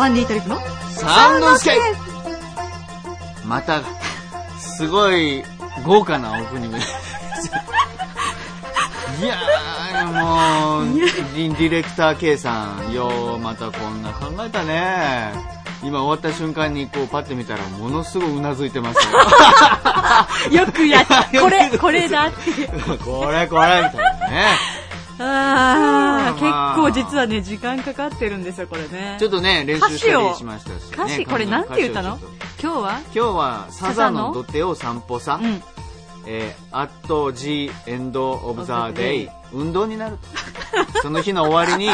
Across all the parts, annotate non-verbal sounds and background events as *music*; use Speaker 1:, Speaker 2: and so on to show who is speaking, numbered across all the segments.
Speaker 1: サンディートリップの
Speaker 2: サンドスケまた、すごい豪華なオープニング。*laughs* いやー、もう、ディディレクター K さん、よう、またこんな考えたね。今終わった瞬間にこうパッて見たらものすごいうなずいてますよ。*laughs*
Speaker 1: よくやった。これ、*laughs* これだって。
Speaker 2: これこれみたいなね。
Speaker 1: あ
Speaker 2: あ
Speaker 1: 結構実はね、時間かかってるんですよ、これね。
Speaker 2: ちょっとね、練習したりしましたし、ね。
Speaker 1: 歌詞、これなんて言ったの？今日は？
Speaker 2: 今日はサザの土手を散歩さ、
Speaker 1: うん。
Speaker 2: えー、at the end of the day 運動になると。その日の終わりに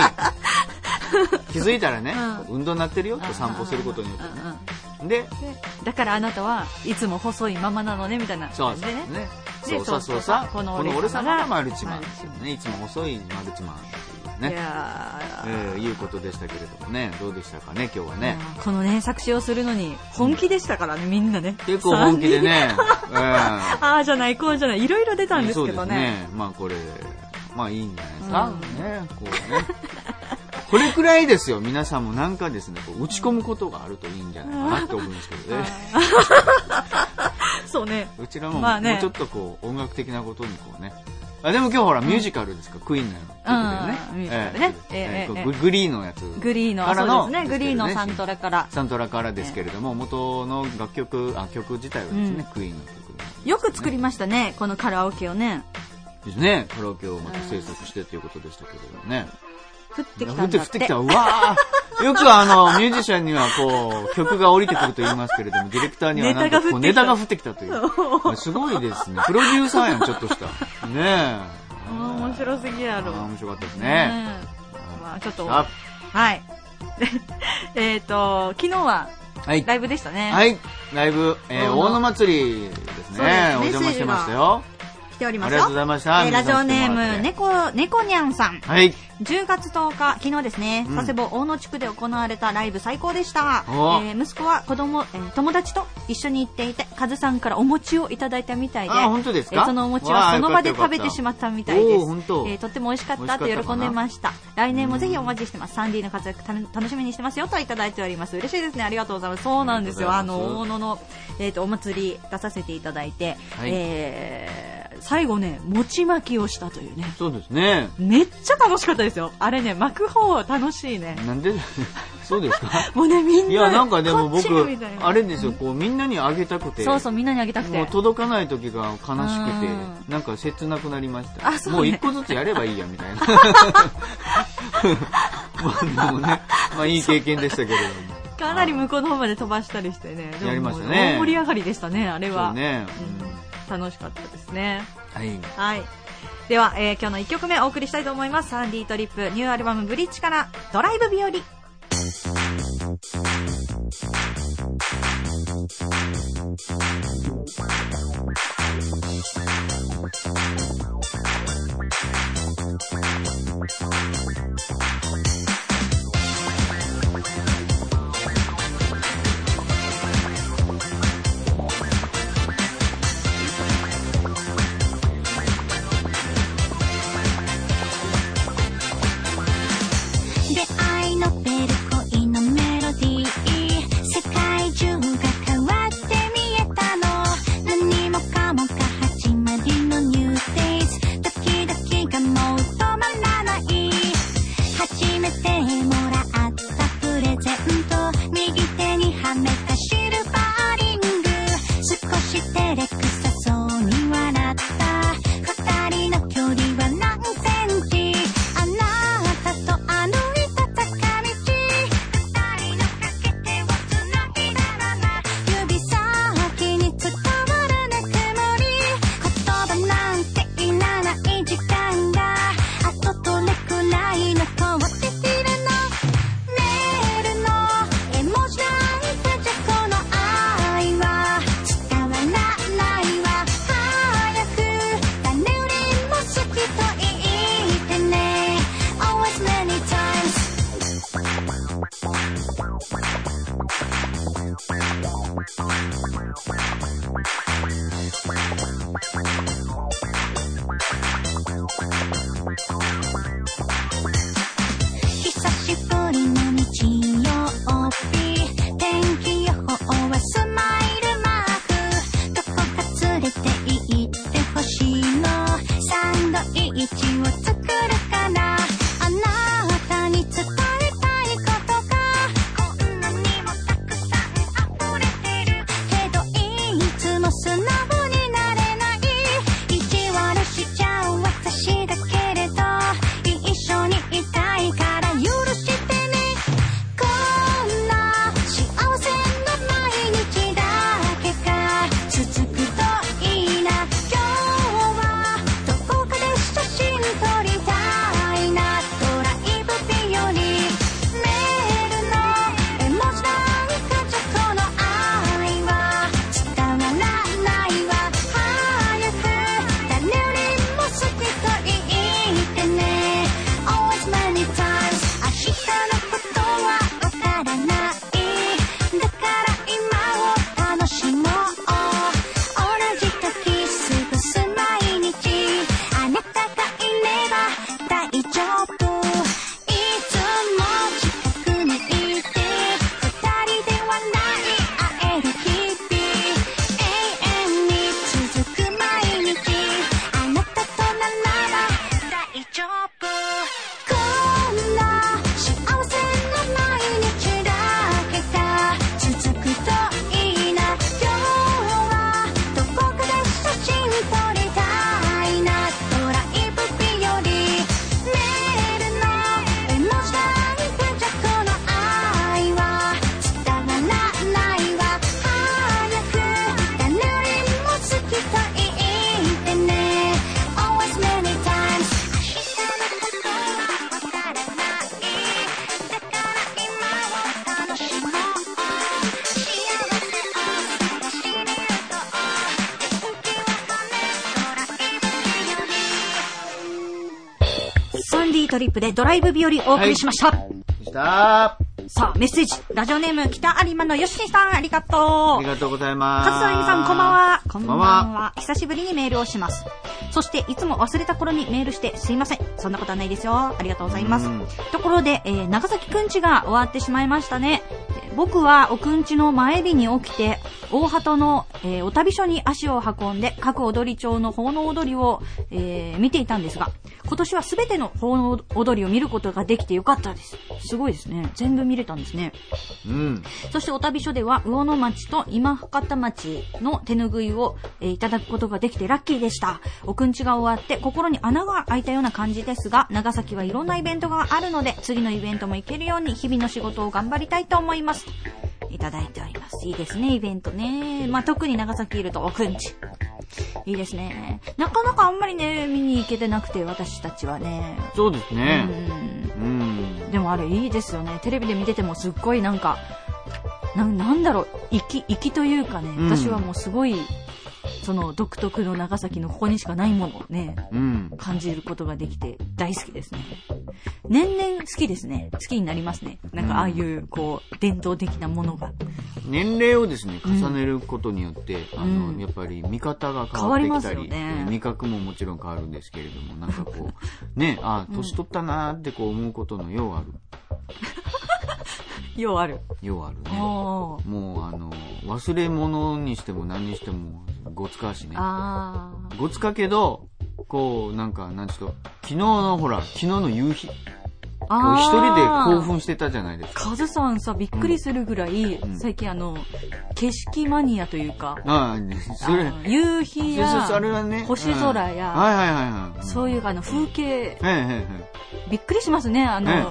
Speaker 2: 気づいたらね、*laughs*
Speaker 1: う
Speaker 2: 運動になってるよと散歩することによってねで
Speaker 1: でだからあなたはいつも細いままなのね、みたいな。
Speaker 2: そうそう
Speaker 1: ね。
Speaker 2: ね。
Speaker 1: で
Speaker 2: そうさそうさこ
Speaker 1: この
Speaker 2: の俺様がマルチマン
Speaker 1: マルチマン
Speaker 2: ねいつも細いマルチマンってい
Speaker 1: やー。
Speaker 2: えーいうことでしたけれどもね。どうでしたかね今日はね。
Speaker 1: このね、作詞をするのに本気でしたからね、みんなね。
Speaker 2: 結構本気でね、えー
Speaker 1: ああじゃない、こうじゃない、いろいろ出たんです
Speaker 2: そうです
Speaker 1: けどね。
Speaker 2: ね。まあこれ、まあいいんじゃないですか。
Speaker 1: うん。
Speaker 2: ね、こうね。これくらいですよ。皆さんもなんかですね、こう打ち込むことがあるといいんじゃないかなって思うんですけどね。
Speaker 1: そうね。
Speaker 2: うちらも、
Speaker 1: まあね
Speaker 2: もうちょっとこう音楽的なことにこうね。あでも今日ほら、ミュージカルですか、クイーンの曲でね。ググリーのやつ。
Speaker 1: グリーの、
Speaker 2: から
Speaker 1: そうですね、グリーの
Speaker 2: ですけどね
Speaker 1: サントラから。
Speaker 2: サントラからですけれども、元の楽曲、あ、曲自体はですね、
Speaker 1: うん
Speaker 2: クイーンの曲
Speaker 1: よく作りましたね、このカラオケをね。
Speaker 2: ですね。カラオケをまた制作してということでしたけれどもね。
Speaker 1: 降ってき
Speaker 2: 降
Speaker 1: たんだって
Speaker 2: 降ってき。た。うわーよくあの、ミュージシャンにはこう、曲が降りてくると言いますけれども、ディレクターにはなんかこうネ
Speaker 1: ネタが
Speaker 2: 降ってきたという。すごいですね。プロデューサーやん、ちょっとした。ねえ。
Speaker 1: 面白すぎやろ。
Speaker 2: 面白かったですね。
Speaker 1: まあちょっと、
Speaker 2: あ
Speaker 1: はい。*laughs* えっと、昨日は
Speaker 2: はい。
Speaker 1: ライブでしたね。
Speaker 2: はい。ライブ、えー、
Speaker 1: 大野
Speaker 2: 祭りですね。お邪魔してましたよ。
Speaker 3: 来ておりますよ
Speaker 2: ありがとうご。ざいました。
Speaker 3: えーラジオネーム、猫、猫にゃんさん。
Speaker 2: はい。
Speaker 3: 10月10日、昨日ですね、
Speaker 2: うん
Speaker 3: 佐世保大野地区で行われたライブ最高でした。え
Speaker 2: お
Speaker 3: ー息子は子供、えー友達と一緒に行っていて、カズさんからお餅をいただいたみたいで、
Speaker 2: あ本当ですか？
Speaker 3: えーそのお餅はその場で食べてしまったみたいです。えーとっても美味しかったと喜んでました。来年もぜひお待ちしてます。サンディの活躍た楽しみにしてますよといただいております。嬉しいですね。ありがとうございます。そうなんですよ。あの、大野の、えっ、と、お祭り出させていただいて、
Speaker 2: はい
Speaker 1: えー最後ね、餅巻きをしたというね。
Speaker 2: そうですね。
Speaker 1: めっちゃ楽しかったですよ。あれね、巻く方楽しいね。
Speaker 2: なんで、*laughs* そうですか？
Speaker 1: もうね、みんなで。
Speaker 2: いや、なんかでも僕あれですよ、こう、みんなにあげたくて。
Speaker 1: そうそう、みんなにあげたくて。
Speaker 2: もう届かない時が悲しくて
Speaker 1: うん、
Speaker 2: なんか切なくなりました。
Speaker 1: あそうね
Speaker 2: もう一個ずつやればいいや、みたいな。*laughs* まあでもね、まあいい経験でしたけれども。
Speaker 1: かなり向こうの方まで飛ばしたりしてね。
Speaker 2: やりましたね
Speaker 1: 大盛り上がりでしたね、あれは。
Speaker 2: そうね。
Speaker 1: うん楽しかったですね。
Speaker 2: はい。
Speaker 1: はい。では、えー今日の1曲目お送りしたいと思います。サンディートリップニューアルバムブリッジからドライブ日和。
Speaker 4: トリ
Speaker 1: ップでドライブ日和お送りしました。
Speaker 2: した
Speaker 1: さあ、メッセージ。ラジオネーム、北有馬のよしんさん、ありがとう。
Speaker 2: ありがとうございます。
Speaker 1: 勝田由美さん、こんばんは。こんばん
Speaker 2: は
Speaker 1: は。久しぶりにメールをします。そして、いつも忘れた頃にメールしてすいません。そんなことはないですよ。ありがとうございます
Speaker 2: うん。
Speaker 1: ところで、えー長崎くんちが終わってしまいましたね。えー僕はおくんちの前日に起きて、大鳩の、えーお旅所に足を運んで、各踊り町の奉納踊りを、えー見ていたんですが、今年はすべての奉納踊りを見ることができてよかったです。すごいですね。全部見れたんですね。
Speaker 2: うん。
Speaker 1: そしてお旅所では、魚野町と今博多町の手ぬぐいを、えーいただくことができてラッキーでした。おくんちが終わって心に穴が開いたような感じですが、長崎はいろんなイベントがあるので、次のイベントも行けるように日々の仕事を頑張りたいと思います。いただいております。いいですね、イベントね。まあ、特に長崎いるとおくんち。いいですね。なかなかあんまりね、見に行けてなくて、私たちはね。
Speaker 2: そうですね。
Speaker 1: うん
Speaker 2: うん。
Speaker 1: でもあれいいですよね。テレビで見ててもすっごいなんか、ななんだろう、粋、粋というかね、
Speaker 2: うん
Speaker 1: 私はもうすごい、その独特の長崎のここにしかないものをね、
Speaker 2: うん。
Speaker 1: 感じることができて大好きですね。年々好きですね。好きになりますね。なんかああいう、こう、伝統的なものが。
Speaker 2: 年齢をですね、重ねることによって、あの、
Speaker 1: うん
Speaker 2: やっぱり見方が変わってきたり、
Speaker 1: りね
Speaker 2: 味覚ももちろん変わるんですけれども、なんかこう、*laughs* ね、あ、年取ったなーってこう思うことのようある。*laughs*
Speaker 1: ようある。
Speaker 2: ようあるね。もうあの、忘れ物にしても何にしても、ごつかしね。ごつかけど、こう、なんか、なんちょっと、昨日のほら、昨日の夕日、一人で興奮してたじゃないですか。
Speaker 1: カズさんさ、びっくりするぐらい、
Speaker 2: ん
Speaker 1: 最近あの、景色マニアというか、
Speaker 2: ああ、それ、
Speaker 1: 夕日や
Speaker 2: それはね。
Speaker 1: 星空や
Speaker 2: うんはいはいはいはい。
Speaker 1: そういうあの風景、
Speaker 2: はいはいはい。
Speaker 1: びっくりしますね、あの、
Speaker 2: ね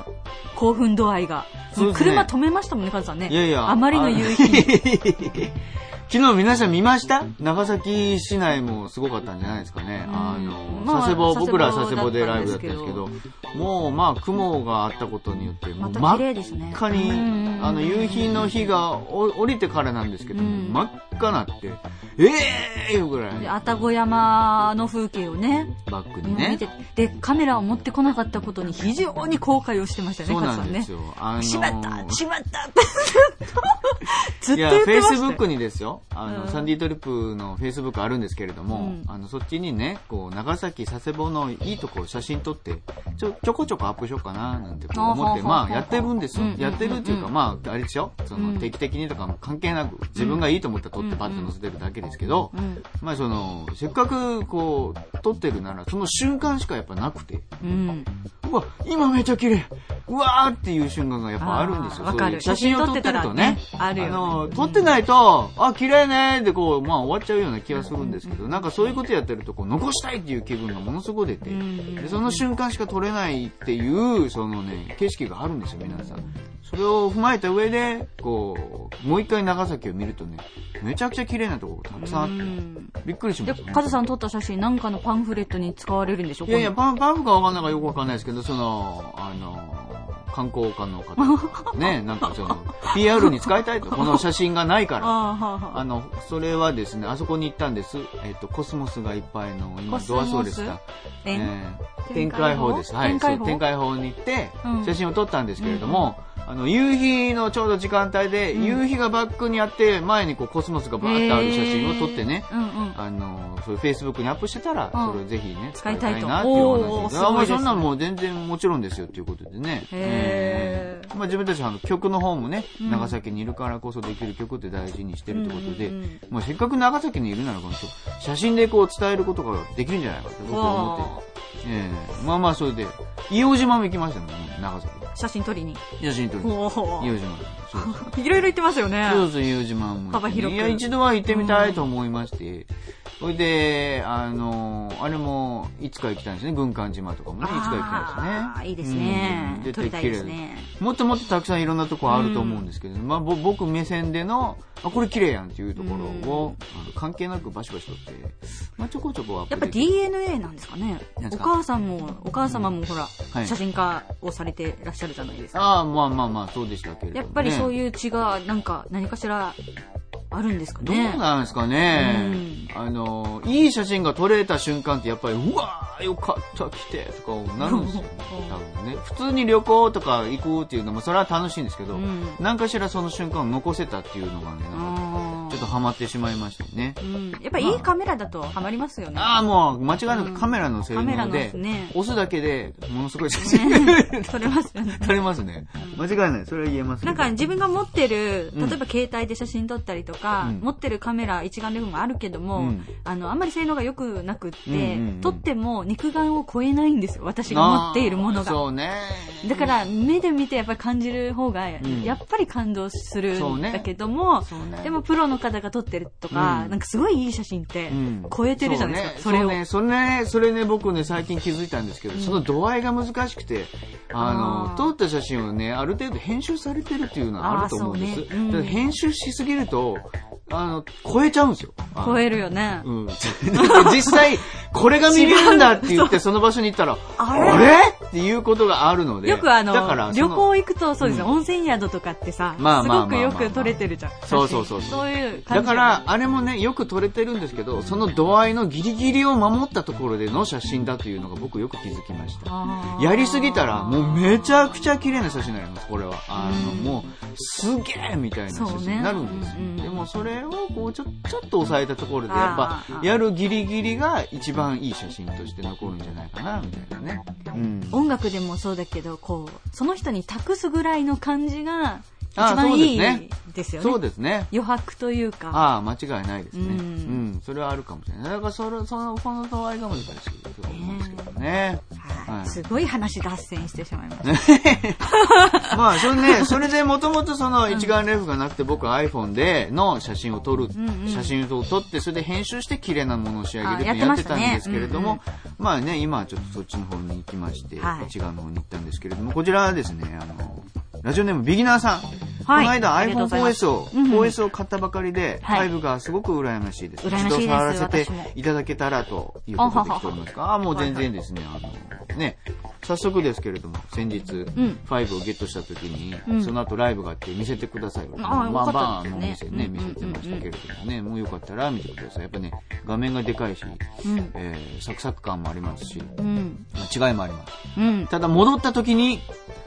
Speaker 1: 興奮度合いが。
Speaker 2: ね
Speaker 1: 車止めましたもんね、カズさんね。
Speaker 2: いやいや。
Speaker 1: あまりの夕日に。*laughs*
Speaker 2: 昨日皆さん見ました？長崎市内もすごかったんじゃないですかね。あの、
Speaker 1: まあ
Speaker 2: 佐世保、僕ら
Speaker 1: 佐世保
Speaker 2: 佐世保でライブだったんですけど、もうまあ雲があったことによって、もう真っ。赤に
Speaker 1: うん、
Speaker 2: あの、夕日の日がお降りてからなんですけど、
Speaker 1: うん
Speaker 2: 真っ赤なって、ええーいうぐら
Speaker 1: で、
Speaker 2: い、
Speaker 1: 愛宕山の風景をね、
Speaker 2: バックにね。
Speaker 1: で、カメラを持ってこなかったことに非常に後悔をしてましたね、
Speaker 2: そうなんです。よ。あの
Speaker 1: しまったしまったずっと
Speaker 2: いや、
Speaker 1: 言っ
Speaker 2: フェイ
Speaker 1: てましたよ
Speaker 2: スブックにですよ。あの、
Speaker 1: うん。
Speaker 2: サンディトリップのフェイスブックあるんですけれども、
Speaker 1: うん。
Speaker 2: あの、そっちにね、こう、長崎佐世保のいいところ写真撮って、ちょ、ちょこちょこアップしようかな、なんてこう思って、まあ、やってるんですよ。やってるっていうか、
Speaker 1: うん
Speaker 2: まあ、あれでしょ？その、
Speaker 1: うん。
Speaker 2: 定期的にとかも関係なく、自分がいいと思ったら撮って
Speaker 1: うん
Speaker 2: パッと載せてるだけですけど、
Speaker 1: うん。
Speaker 2: まあ、その、せっかく、こう、撮ってるなら、その瞬間しかやっぱなくて、
Speaker 1: うん。
Speaker 2: うわ、今めっちゃ綺麗。うわーっていう瞬間がやっぱあるんですよ。そういう写真を撮ってるとね。
Speaker 1: あるよね。
Speaker 2: の、撮ってないと、あ、綺麗ねーってこう、まあ終わっちゃうような気がするんですけど、なんかそういうことやってると、こう、残したいっていう気分がものすごく出て、
Speaker 1: ん
Speaker 2: でその瞬間しか撮れないっていう、そのね、景色があるんですよ、皆さん。それを踏まえた上で、こう、もう一回長崎を見るとね、めちゃくちゃ綺麗なところがたくさんあって、
Speaker 1: うん
Speaker 2: びっくりしま
Speaker 1: で
Speaker 2: した、ね。、
Speaker 1: カズさん撮った写真なんかのパンフレットに使われるんでしょ
Speaker 2: いやいや、
Speaker 1: 今
Speaker 2: パン、パンフかわかんないかよくわかんないですけど、その、あの、観光家の方、ね、なんかその、PR に使いたいと、この写真がないから。
Speaker 1: 度あ
Speaker 2: の、それはですね、あそこに行ったんです。えっ、と、コスモスがいっぱいの、今、ドアソーですか？
Speaker 1: え
Speaker 2: えー展開法？です。はい。そう展開法？に行って
Speaker 1: うん、
Speaker 2: 写真を撮ったんですけれども、あの、夕日のちょうど時間帯で、夕日がバックにあって、前にこうコスモスがバーってある写真を撮ってね。あの、そういうフェイスブックにアップしてたら、
Speaker 1: うん
Speaker 2: それをぜひね、
Speaker 1: 使いたいと
Speaker 2: なっていう話です。あ、まあ
Speaker 1: すごいですね
Speaker 2: そんなんもう全然もちろんですよっていうことでね。
Speaker 1: へー
Speaker 2: まあ自分たちはあの曲の方もね、
Speaker 1: うん
Speaker 2: 長崎にいるからこそできる曲って大事にしてるってことで、まあせっかく長崎にいるならこの人、写真でこう伝えることができるんじゃないかと僕は思って。ええまあまあそれで、硫黄島も行きましたね、長崎。
Speaker 1: 写真撮りに。
Speaker 2: 写真撮りに。
Speaker 1: おー
Speaker 2: 硫黄島。
Speaker 1: いろいろ言ってますよね。
Speaker 2: そうそう、硫黄島も。
Speaker 1: 幅広く
Speaker 2: いや、一度は行ってみたいと思いまして。それで、あの、あれも、いつか行きたいんですね。軍艦島とかもね、いつか行きたいですね。
Speaker 1: あーいいですね
Speaker 2: うん絶対綺麗
Speaker 1: ですね
Speaker 2: もっともっとたくさんいろんなとこあると思うんですけど、まあ、ぼ僕目線での、あ、これ綺麗やんっていうところを、関係なくバシバシ撮って、まあ、ちょこちょこ
Speaker 1: やっぱ DNA なんですかね。お母さんも、お母様もほら、
Speaker 2: はい
Speaker 1: 写真家をされてらっしゃるじゃないですか。
Speaker 2: ああ、まあまあまあ、そうでしたけれど。
Speaker 1: やっぱりそう
Speaker 2: う。
Speaker 1: いう血が、なんか、何かしら、あるんですか
Speaker 2: どう
Speaker 1: ね。
Speaker 2: なんですかね、あの、いい写真が撮れた瞬間ってやっぱり、うわあ、よかった、来て、とかなるんですよ、ね。多分ね。普通に旅行とか行くっていうのも、それは楽しいんですけど、
Speaker 1: うん
Speaker 2: 何かしらその瞬間を残せたっていうのがね、なんか
Speaker 1: あ
Speaker 2: ちょっとハマってしまいましたね。
Speaker 1: うん。やっぱいいカメラだとハマりますよね。
Speaker 2: ああ、もう間違いなくカメラの性
Speaker 1: カメラの
Speaker 2: 能で
Speaker 1: です、ね。
Speaker 2: 押すだけでものすごい写真
Speaker 1: ね *laughs* 撮れますよね。
Speaker 2: 撮れますね。間違いない。それは言えます
Speaker 1: なんか自分が持ってる、
Speaker 2: うん
Speaker 1: 例えば携帯で写真撮ったりとか、
Speaker 2: うん
Speaker 1: 持ってるカメラ一眼レフもあるけども、
Speaker 2: うん
Speaker 1: あの、あんまり性能が良くなくって、
Speaker 2: うんうんうん
Speaker 1: 撮っても肉眼を超えないんですよ。私が持っているものが。
Speaker 2: そうね。
Speaker 1: だから、目で見てやっぱり感じる方が、
Speaker 2: ん
Speaker 1: やっぱり感動する
Speaker 2: んね
Speaker 1: だけども、
Speaker 2: そうね
Speaker 1: でもプロの方が撮ってるとか、
Speaker 2: うん
Speaker 1: なんかすごいいい写真って
Speaker 2: うん、
Speaker 1: 超えてるじゃないですか、それを。
Speaker 2: そうね、それね、それね、僕ね、最近気づいたんですけど、その度合いが難しくて、あ
Speaker 1: あ
Speaker 2: の、
Speaker 1: ー
Speaker 2: 撮った写真をね、ある程度編集されてるっていうのはあると思うんです。
Speaker 1: あーそうねうん
Speaker 2: 編集しすぎると、あの、超えちゃうんですよ。あの
Speaker 1: 超えるよね。
Speaker 2: うん。*laughs* 実際、これが見れるんだって言って、その場所に行ったら、あれ？っていうことがあるので。
Speaker 1: よくあの
Speaker 2: だから、そ
Speaker 1: 旅
Speaker 2: の
Speaker 1: 行行くとそうです温泉宿とかってさ、
Speaker 2: まあ
Speaker 1: すごくよく撮れてるじゃん。
Speaker 2: そうそうそう
Speaker 1: そういう感じ。
Speaker 2: だから、、あれもね、よく撮れてるんですけど、その度合いのギリギリを守ったところでの写真だというのが僕よく気づきました。やりすぎたら、もうめちゃくちゃ綺麗な写真になります、これは。あの、
Speaker 1: うん
Speaker 2: もう、すげえみたいな写真になるんですよ。でも、それを、こう、ちょ、ちょっと抑えたところで、やっぱやるギリギリが一番番いい写真として残るんじゃないかな、みたいなね。うん。
Speaker 1: 音楽でもそうだけど、こう、その人に託すぐらいの感じが、一番いい
Speaker 2: そうです
Speaker 1: よね。
Speaker 2: そうですね。
Speaker 1: 余白というか。
Speaker 2: ああ、間違いないですね。う
Speaker 1: うんん。
Speaker 2: それはあるかもしれない。だから、それ、その、この度合いが難しいと思うんですけどね。
Speaker 1: はい
Speaker 2: はい
Speaker 1: すごい話脱線してしまいました。*laughs*
Speaker 2: まあ、それね、それでもともとその一眼レフがなくて僕 iPhone での写真を撮る、写真を撮って、それで編集して綺麗なものを仕上げるって
Speaker 1: あやってた
Speaker 2: んですけれども、まあね、今はちょっとそっちの方に行きまして、
Speaker 1: はい
Speaker 2: 一眼の方に行ったんですけれども、こちらはですね、あの、ラジオネームビギナーさん。この間
Speaker 1: ありがとうございます。
Speaker 2: iPhone4S を、
Speaker 1: うん。うん
Speaker 2: 4S を買ったばかりで、
Speaker 1: はい。
Speaker 2: 5がすごく羨ましいです。
Speaker 1: 羨ましいです。
Speaker 2: 一度触らせていただけたらということで来ております。が、あもう全然ですね、あの、ね、早速ですけれども、先日、
Speaker 1: ん。
Speaker 2: 5をゲットした時に、
Speaker 1: うん。
Speaker 2: その後ライブがあって見せてください。
Speaker 1: あ
Speaker 2: まあ
Speaker 1: よか
Speaker 2: バーンの
Speaker 1: ったですね。
Speaker 2: 店ね、見せてましたけれどもね、もうよかったら見てください。やっぱね、画面がでかいし、
Speaker 1: うん。
Speaker 2: えーサクサク感もありますし、
Speaker 1: うん。
Speaker 2: 違いもあります。
Speaker 1: うん。
Speaker 2: ただ戻った時に、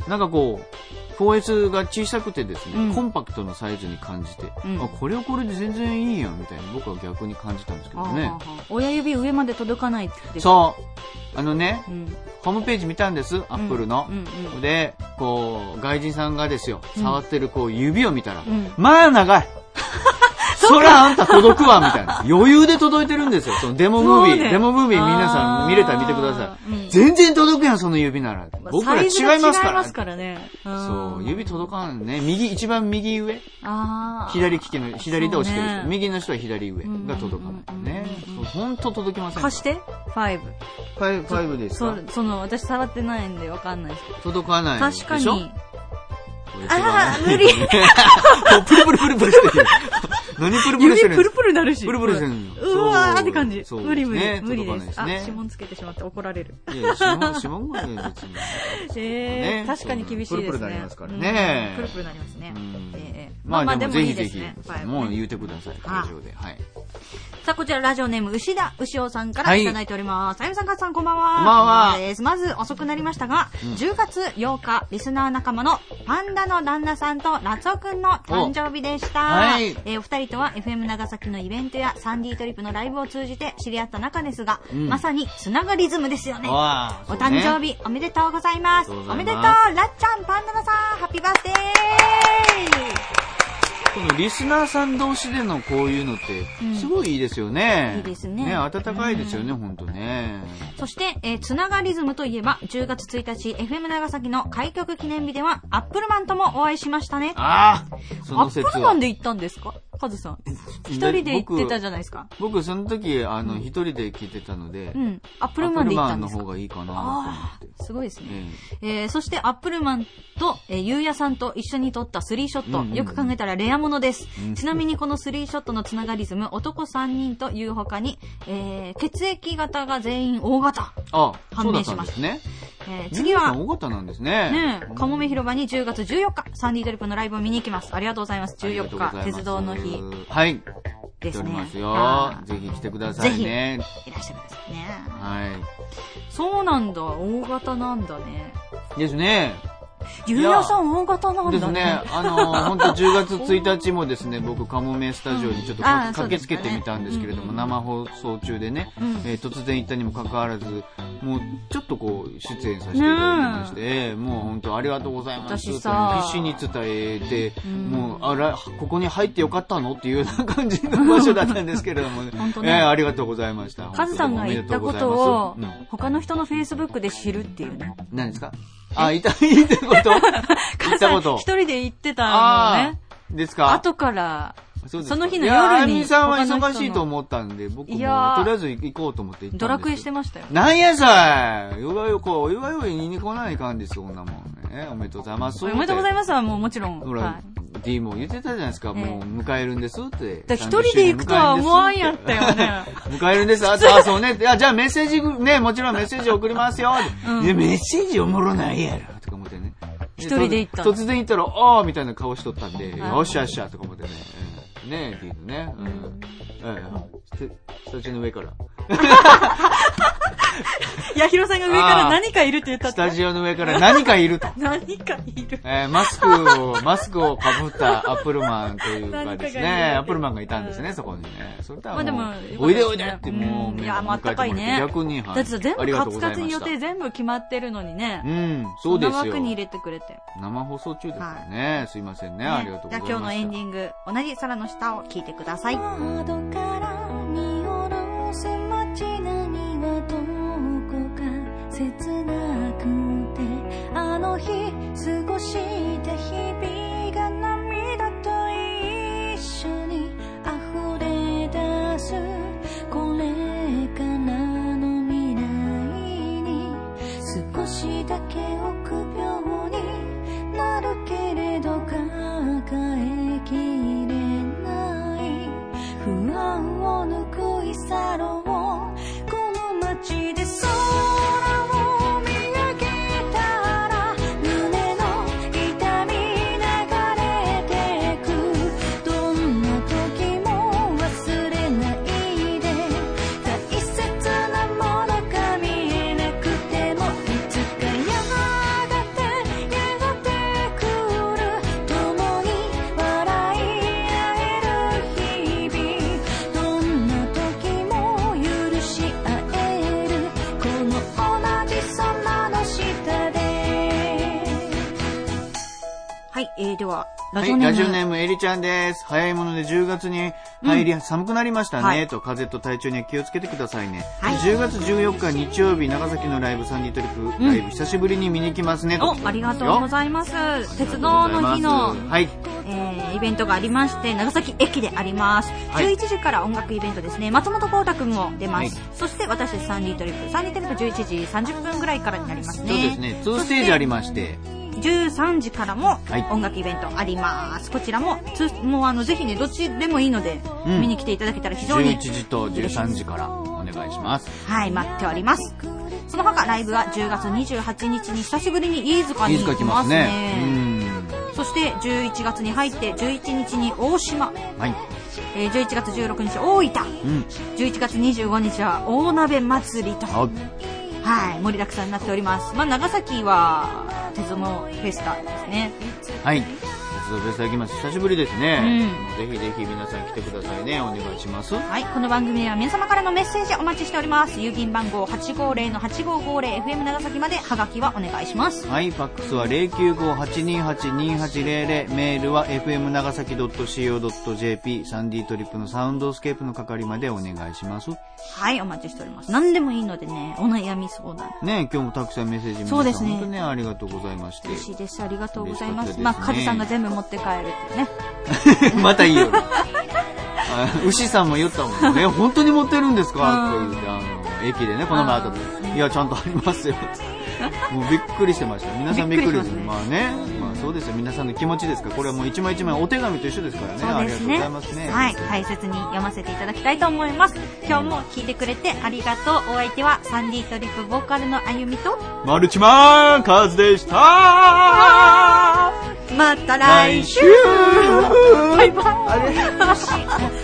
Speaker 2: なんかこう、4S が小さくてですね、
Speaker 1: うん
Speaker 2: コンパクトなサイズに感じて、
Speaker 1: うん
Speaker 2: あ、これはこれで全然いいやんみたいに僕は逆に感じたんですけどね。
Speaker 1: 親指上まで届かないって。
Speaker 2: そう。あのね、
Speaker 1: うん。
Speaker 2: ホームページ見たんです、アップルの。で、こう、外人さんがですよ、触ってるこう指を見たら、
Speaker 1: ん
Speaker 2: まあ長いそらあんた届くわみたいな。*laughs* 余裕で届いてるんですよ。そのデモムービー。デモムービー皆さん見れたら見てください。全然届くやん、その指なら。僕ら違いますから。
Speaker 1: 違いますからね。
Speaker 2: そう、
Speaker 1: ん
Speaker 2: 指届かんね。右、一番右上。
Speaker 1: ああ。
Speaker 2: 左利きの、左で押してる人。右の人は左上が届かない。ね。ほんと届きません。
Speaker 1: 貸して。5。
Speaker 2: five five ですか？
Speaker 1: その、私触ってないんでわかんないですけど。
Speaker 2: 届かない。
Speaker 1: 確かに。あー無理 *laughs*
Speaker 2: プルプルプルプルしてる。何プルプルしてる
Speaker 1: 指プルプルなるし。
Speaker 2: プルプルしてるの
Speaker 1: うわーって感じ。無理無理
Speaker 2: ね。
Speaker 1: 無理です。あ、指紋つけてしまって怒られる。
Speaker 2: いや、指紋、指紋がね、別に。*laughs*
Speaker 1: えー、
Speaker 2: ね
Speaker 1: 確かに厳しいですね。
Speaker 2: プルプルなりますからね
Speaker 1: うんプルプルなりますね
Speaker 2: うん。
Speaker 1: えー
Speaker 2: まあでもぜひぜひもう言うてください、会場で。はい。
Speaker 1: さあ、こちらラジオネーム、牛田牛尾さんから
Speaker 2: はい
Speaker 1: いただいております。あゆみさん、かつさん、こんばんは。
Speaker 2: こんばんは
Speaker 1: です。まず、遅くなりましたが、10月8日、リスナー仲間のパンダの旦那さんとラツオくんの誕生日でした。
Speaker 2: はい
Speaker 1: えーお二人とは FM 長崎のイベントやサンディートリップのライブを通じて知り合った仲ですが、
Speaker 2: ん
Speaker 1: まさにつながりズムですよね。
Speaker 2: わあ
Speaker 1: お誕生日おめでとうございます。
Speaker 2: ます
Speaker 1: おめでとう、らっちゃん、パンダナさん、ハッピーバースデー
Speaker 2: このリスナーさん同士でのこういうのって、すごいいいですよね。
Speaker 1: いいですね
Speaker 2: ね、温かいですよね、ほんとね。
Speaker 1: そして、えーつながりズムといえば、10月1日、FM 長崎の開局記念日では、アップルマンともお会いしましたね。
Speaker 2: ああそ
Speaker 1: アップルマン。で行ったんですか？カズさん。一人で行ってたじゃないですか。
Speaker 2: 僕、その時、あの、一人で聞いてたので、
Speaker 1: うん。アップ
Speaker 2: アッ
Speaker 1: ルマンで行った
Speaker 2: プルマンの
Speaker 1: んですか
Speaker 2: 方がいいかなと思
Speaker 1: あ
Speaker 2: って。
Speaker 1: あ、すごいですね。
Speaker 2: え
Speaker 1: えーそしてアップルマンと、えーゆうやさんと一緒に撮ったスリーショット、
Speaker 2: うんうんうん
Speaker 1: よく考えたらレアものです。
Speaker 2: うん
Speaker 1: ちなみにこのスリーショットのつながりズム、男3人という他に、えー血液型が全員 O 型。
Speaker 2: あ、
Speaker 1: 判明したました
Speaker 2: んですね。
Speaker 1: えー次は、
Speaker 2: 大型なんですね。
Speaker 1: ねえ、かもめ広場に10月14日、サンディートリップのライブを見に行きます。ありがとうございます。14日、鉄道の日。。
Speaker 2: はい。
Speaker 1: ですね。
Speaker 2: 来ておりますよ
Speaker 1: は。い
Speaker 2: ぜひ来てくださいね。
Speaker 1: いらっしゃるんですよね。
Speaker 2: は
Speaker 1: そうなんだ。大型なんだね。
Speaker 2: い。ですね。
Speaker 1: ゆうやさん大型なんだね。
Speaker 2: ですね。あの、本当10月1日もですね、*laughs* 僕、カモメスタジオにちょっと駆けつけてみたんですけれども、
Speaker 1: そうですね
Speaker 2: 生放送中でね、
Speaker 1: うん
Speaker 2: えー突然行ったにもかかわらず、もう、ちょっとこう、出演させていただきまして、えーもう本当ありがとうございます。
Speaker 1: 私さ
Speaker 2: 必死に伝えて、
Speaker 1: ん
Speaker 2: もう、あら、ここに入ってよかったの？っていうような *laughs* 感じの場所だったんですけれどもね。
Speaker 1: ね
Speaker 2: えーありがとうございました。
Speaker 1: カズさんが言ったことを他の人のフェイスブックで知るっていうね。
Speaker 2: うん、何ですか？あ、いた、*laughs* 言ったこと？言ったこと？
Speaker 1: 一人で言ってたの
Speaker 2: あ
Speaker 1: ね。
Speaker 2: ーですか？
Speaker 1: 後から、
Speaker 2: そうですか
Speaker 1: その日の
Speaker 2: いや
Speaker 1: 夜に
Speaker 2: あゆみさんは忙しいと思ったんで、僕もとりあえず行こうと思って行った
Speaker 1: ドラクエしてましたよ。
Speaker 2: なんやさいよがよこ、よがよい言いに来ないかんですよ、こんなもんね。おめでとうございます。
Speaker 1: おめでとうござい
Speaker 2: ま
Speaker 1: ますはもうもちろん。
Speaker 2: ほら、
Speaker 1: はい
Speaker 2: D も言ってたじゃないですか、
Speaker 1: ええ
Speaker 2: もう迎えるんですって。
Speaker 1: 一人で行くとは思わんやったよね。
Speaker 2: 迎えるんです。あ、そうそうね。いや、じゃあメッセージ、ね、もちろんメッセージ送りますよ。
Speaker 1: うん
Speaker 2: いや、メッセージおもろないやろ。とか思ってね。
Speaker 1: 一人で行ったの
Speaker 2: 突然行ったら、ああみたいな顔しとったんで、
Speaker 1: はい
Speaker 2: よっしゃよっしゃ、とか思ってね。うんねえ、D のね。うん。ええ、スタジオの上から。
Speaker 1: いや、ヒロさんが上から何かいるって言ったって？
Speaker 2: スタジオの上から何かいると。*laughs*
Speaker 1: 何かいる。
Speaker 2: えーマスクを、マスクをかぶったアップルマンというかですね、*laughs* アップルマンがいたんですね、そこにね。それとはもう、
Speaker 1: まあでも
Speaker 2: おいでおいでってもう、
Speaker 1: うんいやもうあったかいね
Speaker 2: 逆に、はい
Speaker 1: だってさ全
Speaker 2: ありが
Speaker 1: 部カツ
Speaker 2: とうございました
Speaker 1: カツに予定全部決まってるのにね。
Speaker 2: うん、そうですよ
Speaker 1: そんな枠。に入れてくれて。
Speaker 2: 生放送中ですからね。すいませんね。ありがとうございます。
Speaker 1: じゃあ今日のエンディング、同じ空の下を聞いてください。
Speaker 4: 過ごして日々。
Speaker 1: ラ
Speaker 2: はい、
Speaker 1: ジオネーム。
Speaker 2: ラジオネーム、エリちゃんです。早いもので10月に入り、寒くなりましたね、
Speaker 1: はい
Speaker 2: と、風邪と体調には気をつけてくださいね。
Speaker 1: はい
Speaker 2: 10月14日日曜日、長崎のライブ、サンディトリップライブ、久しぶりに見に来ますね、と。
Speaker 1: お、ありがとうございます。鉄道の日の、
Speaker 2: はい。
Speaker 1: えー、イベントがありまして、長崎駅であります。
Speaker 2: はい
Speaker 1: 11時から音楽イベントですね。松本幸太くんも出ます。
Speaker 2: はい
Speaker 1: そして私サンディトリップ。サンディトリップ11時30分ぐらいからになりますね。
Speaker 2: そうですね、2ステージありまして、
Speaker 1: 13時からも
Speaker 2: はい
Speaker 1: 音楽イベントあります。こちらも、つもうあの、ぜひね、どっちでもいいので、
Speaker 2: うん
Speaker 1: 見に来ていただけたら非常に
Speaker 2: 11時と13時からお願いします。
Speaker 1: はい、待っております。その他、ライブは10月28日に久しぶりに飯塚に行きま
Speaker 2: ますすね。
Speaker 1: ね。そして、11月に入って、11日に大島、
Speaker 2: うん。はい。
Speaker 1: えー11月16日大分、
Speaker 2: うん。
Speaker 1: 11月25日は大鍋祭りと、
Speaker 2: あ
Speaker 1: はい、盛りだくさんになっております。まあ、長崎は、鉄道のフェスタですね。
Speaker 2: はい。鉄道フェスタ行きます。久しぶりですね。
Speaker 1: う
Speaker 2: ぜひぜひ皆さん来てくださいね。お願いします。
Speaker 1: はい、この番組では皆様からのメッセージお待ちしております。郵便番号 850-8550FM 長崎までハガキはお願いします。
Speaker 2: はい、ファックスは095-828-2800、メールは fm 長崎 .co.jp、サンディトリップのサウンドスケープの係までお願いします。
Speaker 1: はい、お待ちしております。何でもいいのでね、お悩み相談。
Speaker 2: ね今日もたくさんメッセージ皆さん
Speaker 1: そうですね
Speaker 2: 本当ね、ありがとうございまして。
Speaker 1: 嬉しいです。ありがとうございます。
Speaker 2: ね
Speaker 1: まあ、カズさんが全部持って帰るっていうね。*laughs*
Speaker 2: またいいよ。あ牛さんも言ったもんね。*laughs* 本当に持ってるんですか？って言って、あの、駅でね、この前後で。いや、ちゃんとありますよ。もうびっくりしてました。*laughs* 皆さんびっくりです。
Speaker 1: びっくりし
Speaker 2: まあね、まあそうですよ。皆さんの気持ちですから。これはもう一枚一枚お手紙と一緒ですからね。
Speaker 1: ね。
Speaker 2: ありがとうございますね。
Speaker 1: はい、大切に読ませていただきたいと思います。今日も聞いてくれてありがとう。お相手はサンディトリップボーカルのあゆみと、
Speaker 2: マルチマンカズでした
Speaker 1: また来週。バイバイ